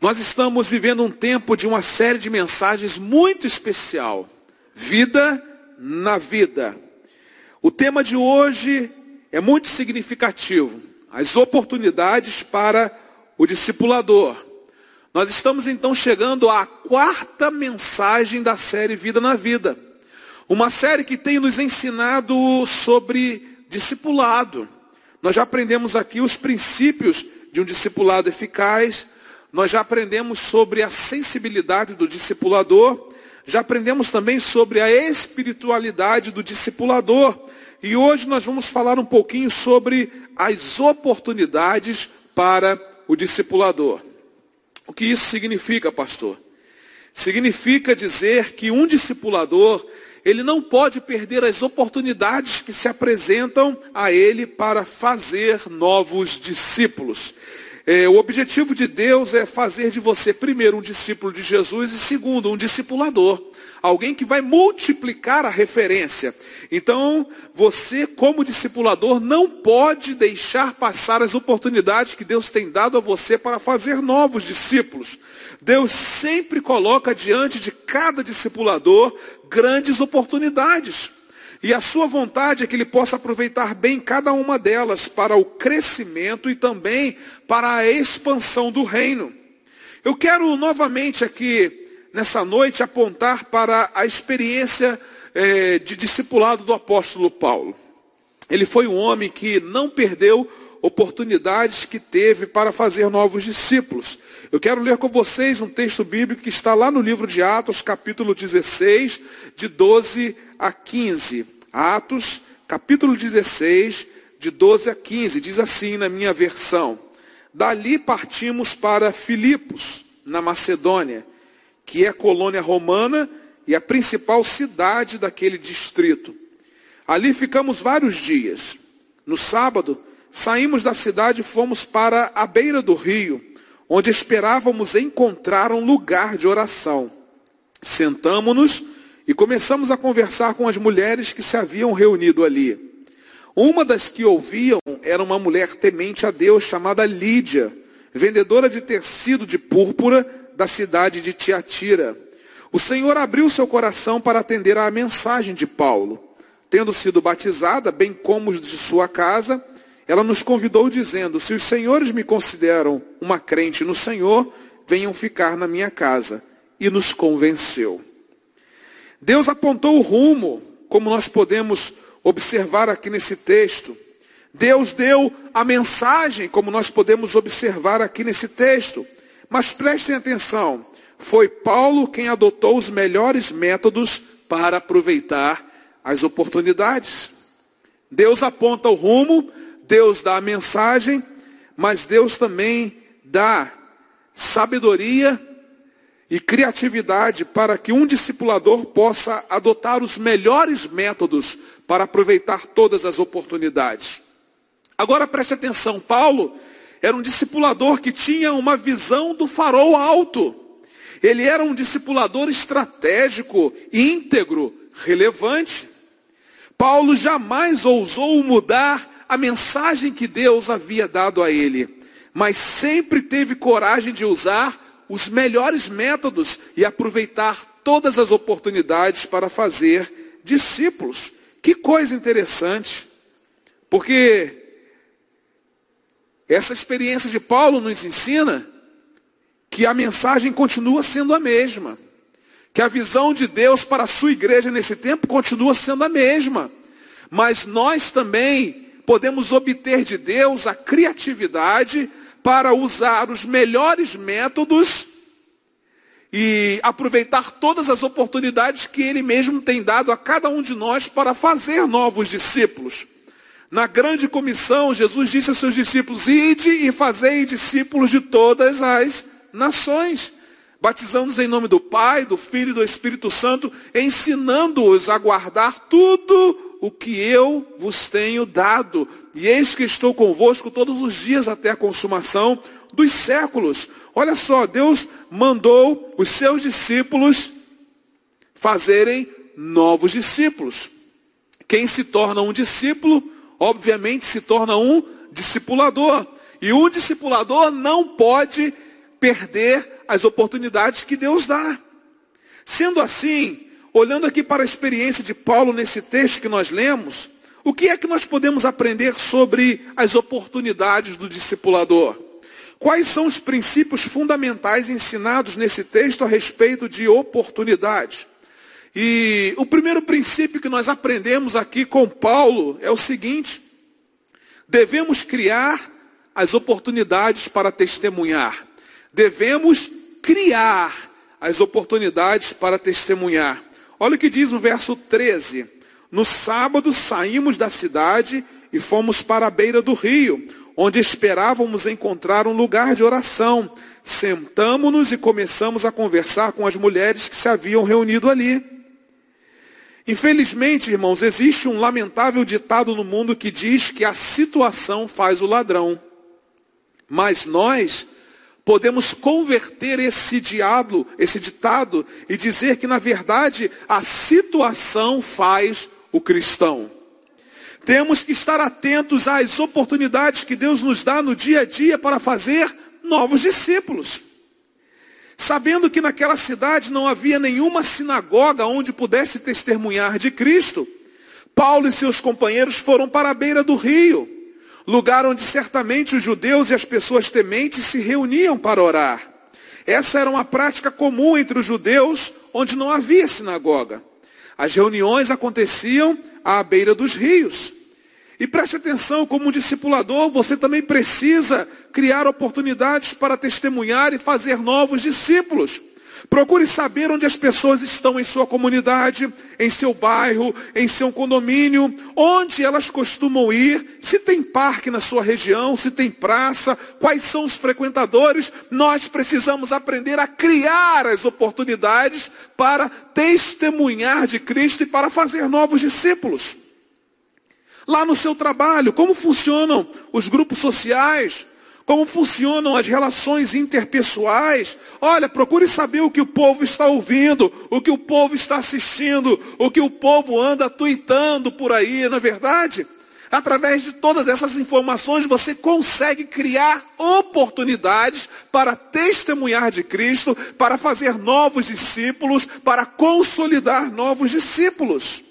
Nós estamos vivendo um tempo de uma série de mensagens muito especial. Vida na vida. O tema de hoje é muito significativo. As oportunidades para o discipulador. Nós estamos então chegando à quarta mensagem da série Vida na Vida. Uma série que tem nos ensinado sobre discipulado. Nós já aprendemos aqui os princípios de um discipulado eficaz, nós já aprendemos sobre a sensibilidade do discipulador, já aprendemos também sobre a espiritualidade do discipulador. E hoje nós vamos falar um pouquinho sobre as oportunidades para o discipulador. O que isso significa, pastor? Significa dizer que um discipulador, ele não pode perder as oportunidades que se apresentam a ele para fazer novos discípulos. É, o objetivo de Deus é fazer de você, primeiro, um discípulo de Jesus e, segundo, um discipulador. Alguém que vai multiplicar a referência. Então, você, como discipulador, não pode deixar passar as oportunidades que Deus tem dado a você para fazer novos discípulos. Deus sempre coloca diante de cada discipulador grandes oportunidades. E a sua vontade é que ele possa aproveitar bem cada uma delas para o crescimento e também para a expansão do reino. Eu quero novamente aqui, nessa noite, apontar para a experiência é, de discipulado do apóstolo Paulo. Ele foi um homem que não perdeu oportunidades que teve para fazer novos discípulos. Eu quero ler com vocês um texto bíblico que está lá no livro de Atos, capítulo 16, de 12 a 15. Atos, capítulo 16, de 12 a 15. Diz assim na minha versão: Dali partimos para Filipos, na Macedônia, que é colônia romana e a principal cidade daquele distrito. Ali ficamos vários dias. No sábado, saímos da cidade e fomos para a beira do rio onde esperávamos encontrar um lugar de oração. Sentamos-nos e começamos a conversar com as mulheres que se haviam reunido ali. Uma das que ouviam era uma mulher temente a Deus chamada Lídia, vendedora de tecido de púrpura da cidade de Tiatira. O Senhor abriu seu coração para atender à mensagem de Paulo. Tendo sido batizada, bem como os de sua casa, ela nos convidou dizendo: Se os senhores me consideram uma crente no Senhor, venham ficar na minha casa. E nos convenceu. Deus apontou o rumo, como nós podemos observar aqui nesse texto. Deus deu a mensagem, como nós podemos observar aqui nesse texto. Mas prestem atenção, foi Paulo quem adotou os melhores métodos para aproveitar as oportunidades. Deus aponta o rumo, Deus dá a mensagem, mas Deus também dá sabedoria e criatividade para que um discipulador possa adotar os melhores métodos para aproveitar todas as oportunidades. Agora preste atenção, Paulo era um discipulador que tinha uma visão do farol alto. Ele era um discipulador estratégico, íntegro, relevante. Paulo jamais ousou mudar a mensagem que Deus havia dado a ele, mas sempre teve coragem de usar os melhores métodos e aproveitar todas as oportunidades para fazer discípulos. Que coisa interessante, porque essa experiência de Paulo nos ensina que a mensagem continua sendo a mesma, que a visão de Deus para a sua igreja nesse tempo continua sendo a mesma, mas nós também podemos obter de Deus a criatividade para usar os melhores métodos e aproveitar todas as oportunidades que Ele mesmo tem dado a cada um de nós para fazer novos discípulos. Na grande comissão, Jesus disse a seus discípulos: Ide e fazei discípulos de todas as nações, batizando-os em nome do Pai, do Filho e do Espírito Santo, ensinando-os a guardar tudo o que eu vos tenho dado, e eis que estou convosco todos os dias até a consumação dos séculos. Olha só, Deus mandou os seus discípulos fazerem novos discípulos. Quem se torna um discípulo, obviamente se torna um discipulador. E um discipulador não pode perder as oportunidades que Deus dá. Sendo assim, olhando aqui para a experiência de Paulo nesse texto que nós lemos, o que é que nós podemos aprender sobre as oportunidades do discipulador? Quais são os princípios fundamentais ensinados nesse texto a respeito de oportunidade? E o primeiro princípio que nós aprendemos aqui com Paulo é o seguinte: devemos criar as oportunidades para testemunhar. Devemos criar as oportunidades para testemunhar. Olha o que diz no verso 13: No sábado saímos da cidade e fomos para a beira do rio, onde esperávamos encontrar um lugar de oração. Sentamos-nos e começamos a conversar com as mulheres que se haviam reunido ali. Infelizmente, irmãos, existe um lamentável ditado no mundo que diz que a situação faz o ladrão. Mas nós podemos converter esse diabo, esse ditado, e dizer que, na verdade, a situação faz o cristão. Temos que estar atentos às oportunidades que Deus nos dá no dia a dia para fazer novos discípulos. Sabendo que naquela cidade não havia nenhuma sinagoga onde pudesse testemunhar de Cristo, Paulo e seus companheiros foram para a beira do rio lugar onde certamente os judeus e as pessoas tementes se reuniam para orar. Essa era uma prática comum entre os judeus, onde não havia sinagoga. As reuniões aconteciam à beira dos rios. E preste atenção, como um discipulador, você também precisa criar oportunidades para testemunhar e fazer novos discípulos. Procure saber onde as pessoas estão em sua comunidade, em seu bairro, em seu condomínio, onde elas costumam ir, se tem parque na sua região, se tem praça, quais são os frequentadores. Nós precisamos aprender a criar as oportunidades para testemunhar de Cristo e para fazer novos discípulos. Lá no seu trabalho, como funcionam os grupos sociais? Como funcionam as relações interpessoais. Olha, procure saber o que o povo está ouvindo, o que o povo está assistindo, o que o povo anda tweetando por aí, na é verdade? Através de todas essas informações, você consegue criar oportunidades para testemunhar de Cristo, para fazer novos discípulos, para consolidar novos discípulos.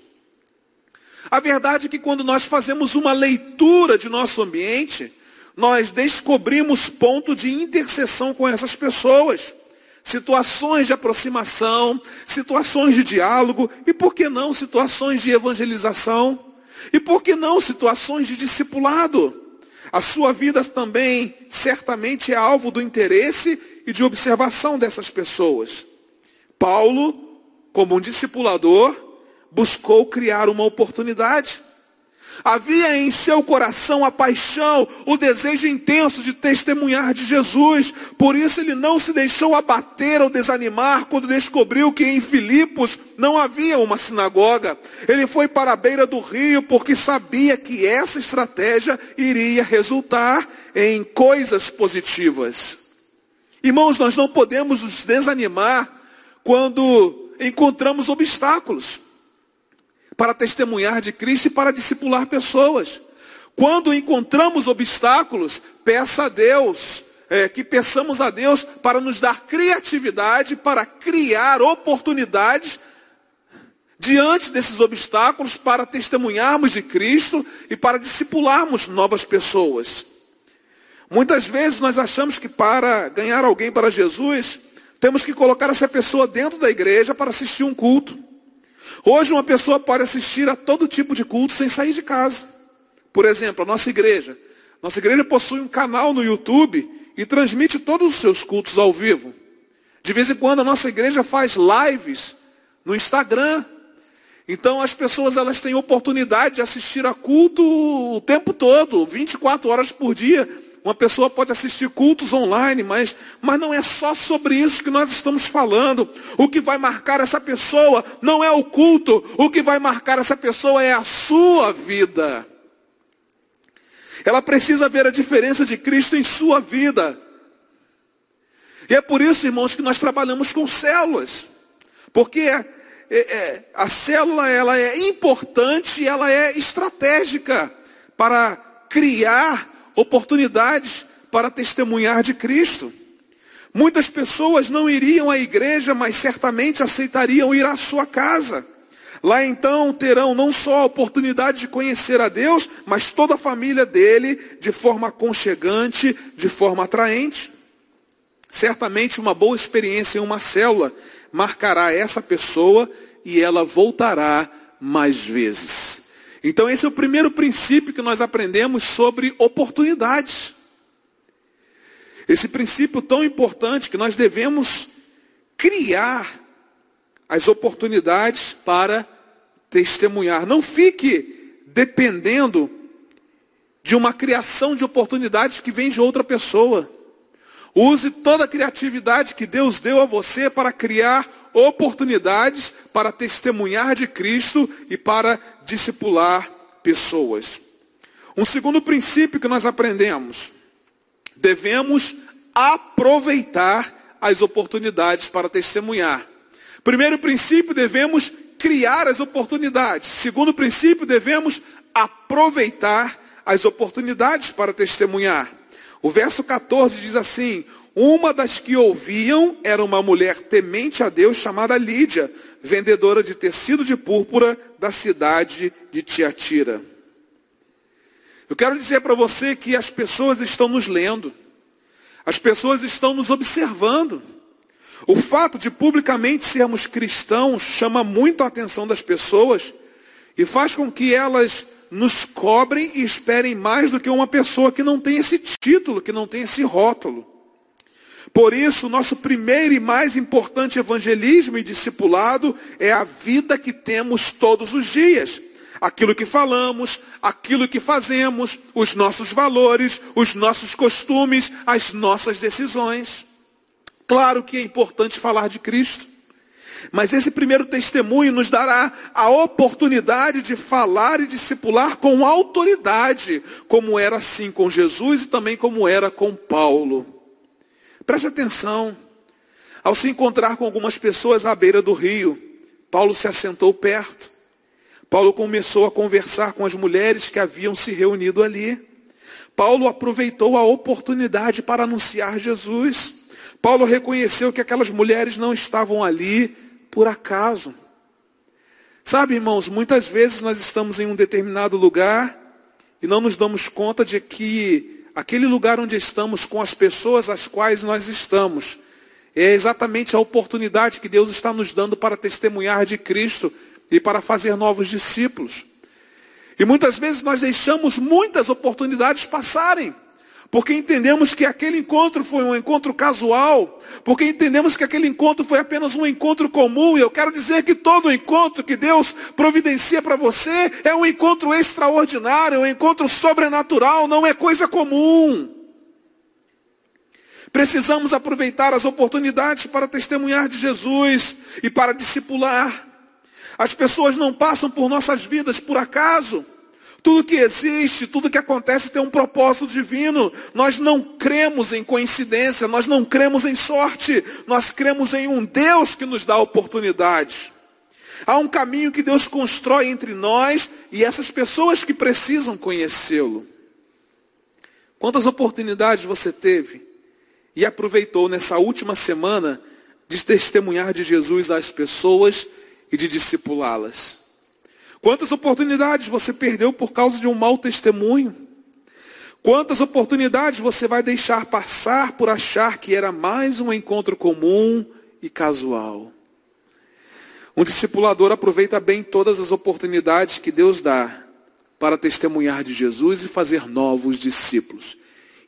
A verdade é que quando nós fazemos uma leitura de nosso ambiente, nós descobrimos ponto de interseção com essas pessoas. Situações de aproximação, situações de diálogo e, por que não, situações de evangelização. E por que não situações de discipulado? A sua vida também certamente é alvo do interesse e de observação dessas pessoas. Paulo, como um discipulador, buscou criar uma oportunidade. Havia em seu coração a paixão, o desejo intenso de testemunhar de Jesus. Por isso ele não se deixou abater ou desanimar quando descobriu que em Filipos não havia uma sinagoga. Ele foi para a beira do rio porque sabia que essa estratégia iria resultar em coisas positivas. Irmãos, nós não podemos nos desanimar quando encontramos obstáculos para testemunhar de Cristo e para discipular pessoas. Quando encontramos obstáculos, peça a Deus, é, que peçamos a Deus para nos dar criatividade, para criar oportunidades diante desses obstáculos para testemunharmos de Cristo e para discipularmos novas pessoas. Muitas vezes nós achamos que para ganhar alguém para Jesus, temos que colocar essa pessoa dentro da igreja para assistir um culto. Hoje uma pessoa pode assistir a todo tipo de culto sem sair de casa. Por exemplo, a nossa igreja. Nossa igreja possui um canal no YouTube e transmite todos os seus cultos ao vivo. De vez em quando a nossa igreja faz lives no Instagram. Então as pessoas elas têm oportunidade de assistir a culto o tempo todo, 24 horas por dia. Uma pessoa pode assistir cultos online, mas, mas não é só sobre isso que nós estamos falando. O que vai marcar essa pessoa não é o culto, o que vai marcar essa pessoa é a sua vida. Ela precisa ver a diferença de Cristo em sua vida. E é por isso, irmãos, que nós trabalhamos com células. Porque é, é, é a célula ela é importante, ela é estratégica para criar oportunidades para testemunhar de Cristo. Muitas pessoas não iriam à igreja, mas certamente aceitariam ir à sua casa. Lá então terão não só a oportunidade de conhecer a Deus, mas toda a família dele de forma aconchegante, de forma atraente. Certamente uma boa experiência em uma célula marcará essa pessoa e ela voltará mais vezes. Então esse é o primeiro princípio que nós aprendemos sobre oportunidades. Esse princípio tão importante que nós devemos criar as oportunidades para testemunhar. Não fique dependendo de uma criação de oportunidades que vem de outra pessoa. Use toda a criatividade que Deus deu a você para criar oportunidades para testemunhar de Cristo e para discipular pessoas. Um segundo princípio que nós aprendemos: devemos aproveitar as oportunidades para testemunhar. Primeiro princípio, devemos criar as oportunidades. Segundo princípio, devemos aproveitar as oportunidades para testemunhar. O verso 14 diz assim: Uma das que ouviam era uma mulher temente a Deus chamada Lídia, vendedora de tecido de púrpura da cidade de Tiatira. Eu quero dizer para você que as pessoas estão nos lendo, as pessoas estão nos observando. O fato de publicamente sermos cristãos chama muito a atenção das pessoas e faz com que elas nos cobrem e esperem mais do que uma pessoa que não tem esse título, que não tem esse rótulo. Por isso, nosso primeiro e mais importante evangelismo e discipulado é a vida que temos todos os dias. Aquilo que falamos, aquilo que fazemos, os nossos valores, os nossos costumes, as nossas decisões. Claro que é importante falar de Cristo, mas esse primeiro testemunho nos dará a oportunidade de falar e discipular com autoridade, como era assim com Jesus e também como era com Paulo. Preste atenção. Ao se encontrar com algumas pessoas à beira do rio, Paulo se assentou perto. Paulo começou a conversar com as mulheres que haviam se reunido ali. Paulo aproveitou a oportunidade para anunciar Jesus. Paulo reconheceu que aquelas mulheres não estavam ali por acaso. Sabe, irmãos, muitas vezes nós estamos em um determinado lugar e não nos damos conta de que aquele lugar onde estamos com as pessoas às quais nós estamos é exatamente a oportunidade que Deus está nos dando para testemunhar de Cristo e para fazer novos discípulos. E muitas vezes nós deixamos muitas oportunidades passarem porque entendemos que aquele encontro foi um encontro casual, porque entendemos que aquele encontro foi apenas um encontro comum, e eu quero dizer que todo encontro que Deus providencia para você é um encontro extraordinário, é um encontro sobrenatural, não é coisa comum. Precisamos aproveitar as oportunidades para testemunhar de Jesus e para discipular. As pessoas não passam por nossas vidas por acaso. Tudo que existe, tudo que acontece tem um propósito divino. Nós não cremos em coincidência, nós não cremos em sorte, nós cremos em um Deus que nos dá oportunidade. Há um caminho que Deus constrói entre nós e essas pessoas que precisam conhecê-lo. Quantas oportunidades você teve e aproveitou nessa última semana de testemunhar de Jesus às pessoas e de discipulá-las? Quantas oportunidades você perdeu por causa de um mau testemunho? Quantas oportunidades você vai deixar passar por achar que era mais um encontro comum e casual? Um discipulador aproveita bem todas as oportunidades que Deus dá para testemunhar de Jesus e fazer novos discípulos.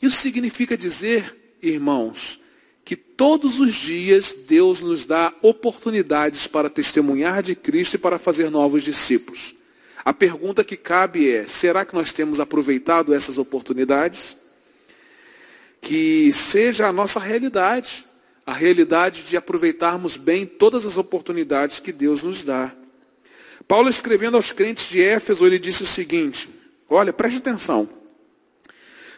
Isso significa dizer, irmãos, que todos os dias Deus nos dá oportunidades para testemunhar de Cristo e para fazer novos discípulos. A pergunta que cabe é: será que nós temos aproveitado essas oportunidades? Que seja a nossa realidade, a realidade de aproveitarmos bem todas as oportunidades que Deus nos dá. Paulo escrevendo aos crentes de Éfeso, ele disse o seguinte: Olha, preste atenção.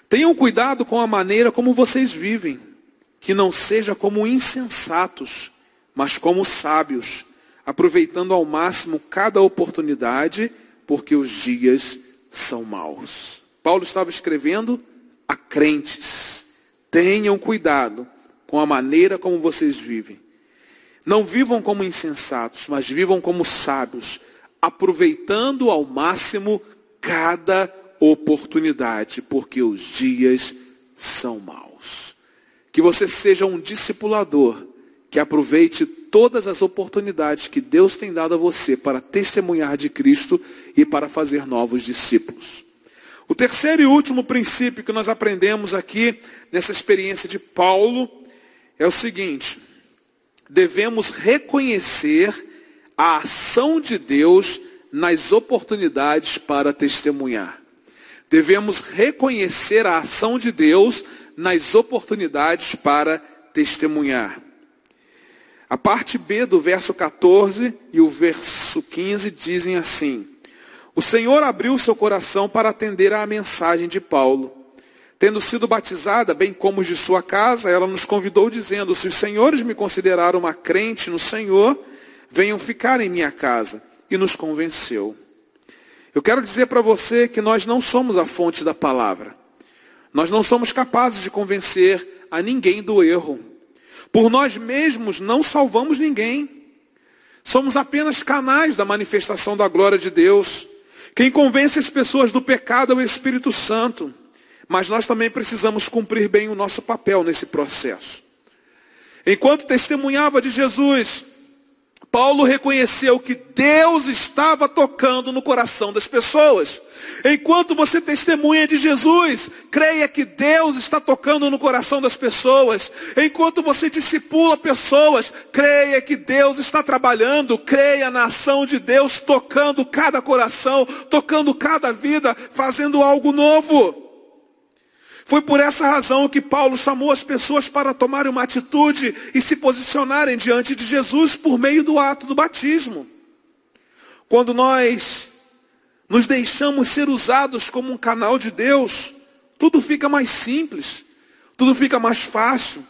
Tenham cuidado com a maneira como vocês vivem que não seja como insensatos, mas como sábios, aproveitando ao máximo cada oportunidade, porque os dias são maus. Paulo estava escrevendo a crentes: tenham cuidado com a maneira como vocês vivem. Não vivam como insensatos, mas vivam como sábios, aproveitando ao máximo cada oportunidade, porque os dias são maus. Que você seja um discipulador que aproveite todas as oportunidades que Deus tem dado a você para testemunhar de Cristo e para fazer novos discípulos. O terceiro e último princípio que nós aprendemos aqui nessa experiência de Paulo é o seguinte: devemos reconhecer a ação de Deus nas oportunidades para testemunhar. Devemos reconhecer a ação de Deus nas oportunidades para testemunhar. A parte B do verso 14 e o verso 15 dizem assim: O Senhor abriu seu coração para atender à mensagem de Paulo. Tendo sido batizada, bem como os de sua casa, ela nos convidou dizendo: Se os senhores me consideraram uma crente no Senhor, venham ficar em minha casa. E nos convenceu. Eu quero dizer para você que nós não somos a fonte da palavra. Nós não somos capazes de convencer a ninguém do erro. Por nós mesmos não salvamos ninguém. Somos apenas canais da manifestação da glória de Deus. Quem convence as pessoas do pecado é o Espírito Santo. Mas nós também precisamos cumprir bem o nosso papel nesse processo. Enquanto testemunhava de Jesus, Paulo reconheceu que Deus estava tocando no coração das pessoas. Enquanto você testemunha de Jesus, creia que Deus está tocando no coração das pessoas. Enquanto você discipula pessoas, creia que Deus está trabalhando. Creia na ação de Deus tocando cada coração, tocando cada vida, fazendo algo novo. Foi por essa razão que Paulo chamou as pessoas para tomarem uma atitude e se posicionarem diante de Jesus por meio do ato do batismo. Quando nós nos deixamos ser usados como um canal de Deus, tudo fica mais simples, tudo fica mais fácil.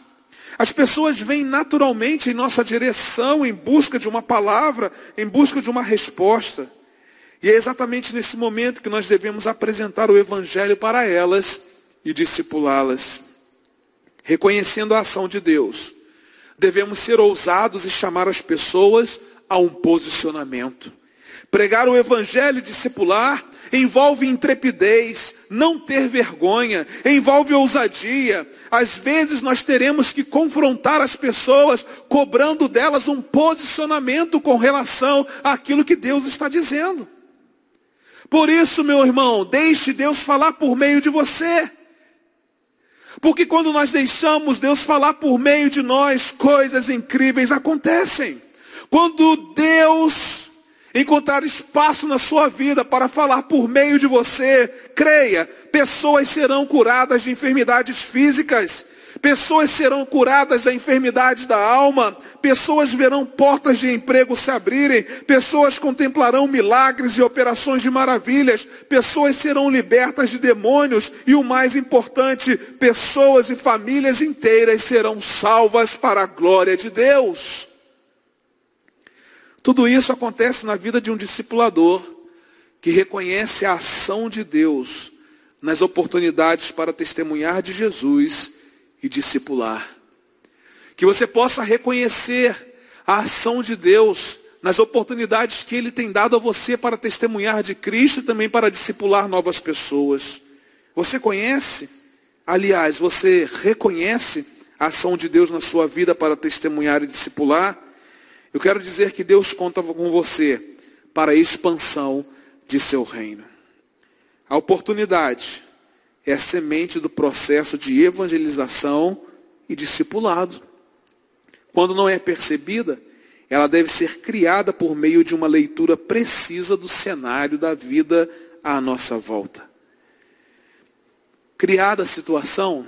As pessoas vêm naturalmente em nossa direção em busca de uma palavra, em busca de uma resposta. E é exatamente nesse momento que nós devemos apresentar o Evangelho para elas e discipulá-las. Reconhecendo a ação de Deus, devemos ser ousados e chamar as pessoas a um posicionamento. Pregar o evangelho e discipular envolve intrepidez, não ter vergonha, envolve ousadia. Às vezes nós teremos que confrontar as pessoas, cobrando delas um posicionamento com relação àquilo que Deus está dizendo. Por isso, meu irmão, deixe Deus falar por meio de você. Porque quando nós deixamos Deus falar por meio de nós, coisas incríveis acontecem. Quando Deus encontrar espaço na sua vida para falar por meio de você, creia, pessoas serão curadas de enfermidades físicas, pessoas serão curadas da enfermidade da alma, pessoas verão portas de emprego se abrirem, pessoas contemplarão milagres e operações de maravilhas, pessoas serão libertas de demônios. E o mais importante, pessoas e famílias inteiras serão salvas para a glória de Deus. Tudo isso acontece na vida de um discipulador que reconhece a ação de Deus nas oportunidades para testemunhar de Jesus e discipular. Que você possa reconhecer a ação de Deus nas oportunidades que Ele tem dado a você para testemunhar de Cristo e também para discipular novas pessoas. Você conhece? Aliás, você reconhece a ação de Deus na sua vida para testemunhar e discipular? Eu quero dizer que Deus conta com você para a expansão de seu reino. A oportunidade é a semente do processo de evangelização e discipulado. Quando não é percebida, ela deve ser criada por meio de uma leitura precisa do cenário da vida à nossa volta. Criada a situação,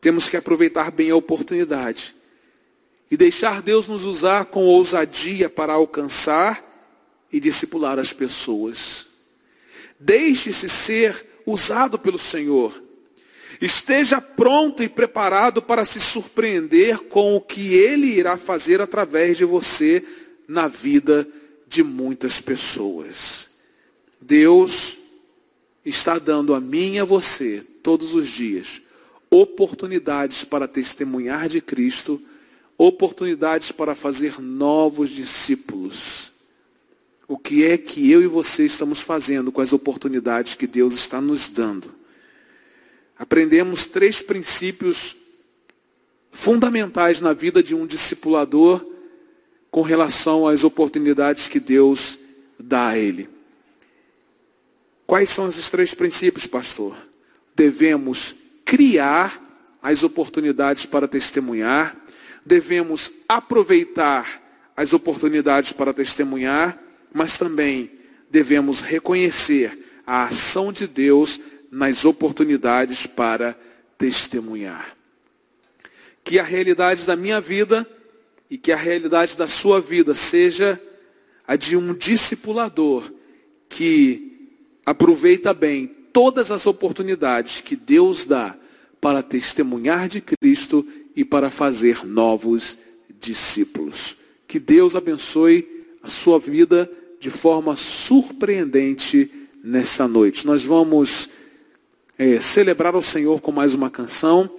temos que aproveitar bem a oportunidade e deixar Deus nos usar com ousadia para alcançar e discipular as pessoas. Deixe-se ser usado pelo Senhor. Esteja pronto e preparado para se surpreender com o que Ele irá fazer através de você na vida de muitas pessoas. Deus está dando a mim e a você, todos os dias, oportunidades para testemunhar de Cristo, oportunidades para fazer novos discípulos. O que é que eu e você estamos fazendo com as oportunidades que Deus está nos dando? Aprendemos três princípios fundamentais na vida de um discipulador com relação às oportunidades que Deus dá a ele. Quais são esses três princípios, pastor? Devemos criar as oportunidades para testemunhar, devemos aproveitar as oportunidades para testemunhar, mas também devemos reconhecer a ação de Deus nas oportunidades para testemunhar. Que a realidade da minha vida e que a realidade da sua vida seja a de um discipulador que aproveita bem todas as oportunidades que Deus dá para testemunhar de Cristo e para fazer novos discípulos. Que Deus abençoe a sua vida de forma surpreendente nesta noite. Nós vamos é, celebrar ao Senhor com mais uma canção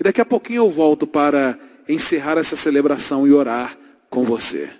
e daqui a pouquinho eu volto para encerrar essa celebração e orar com você.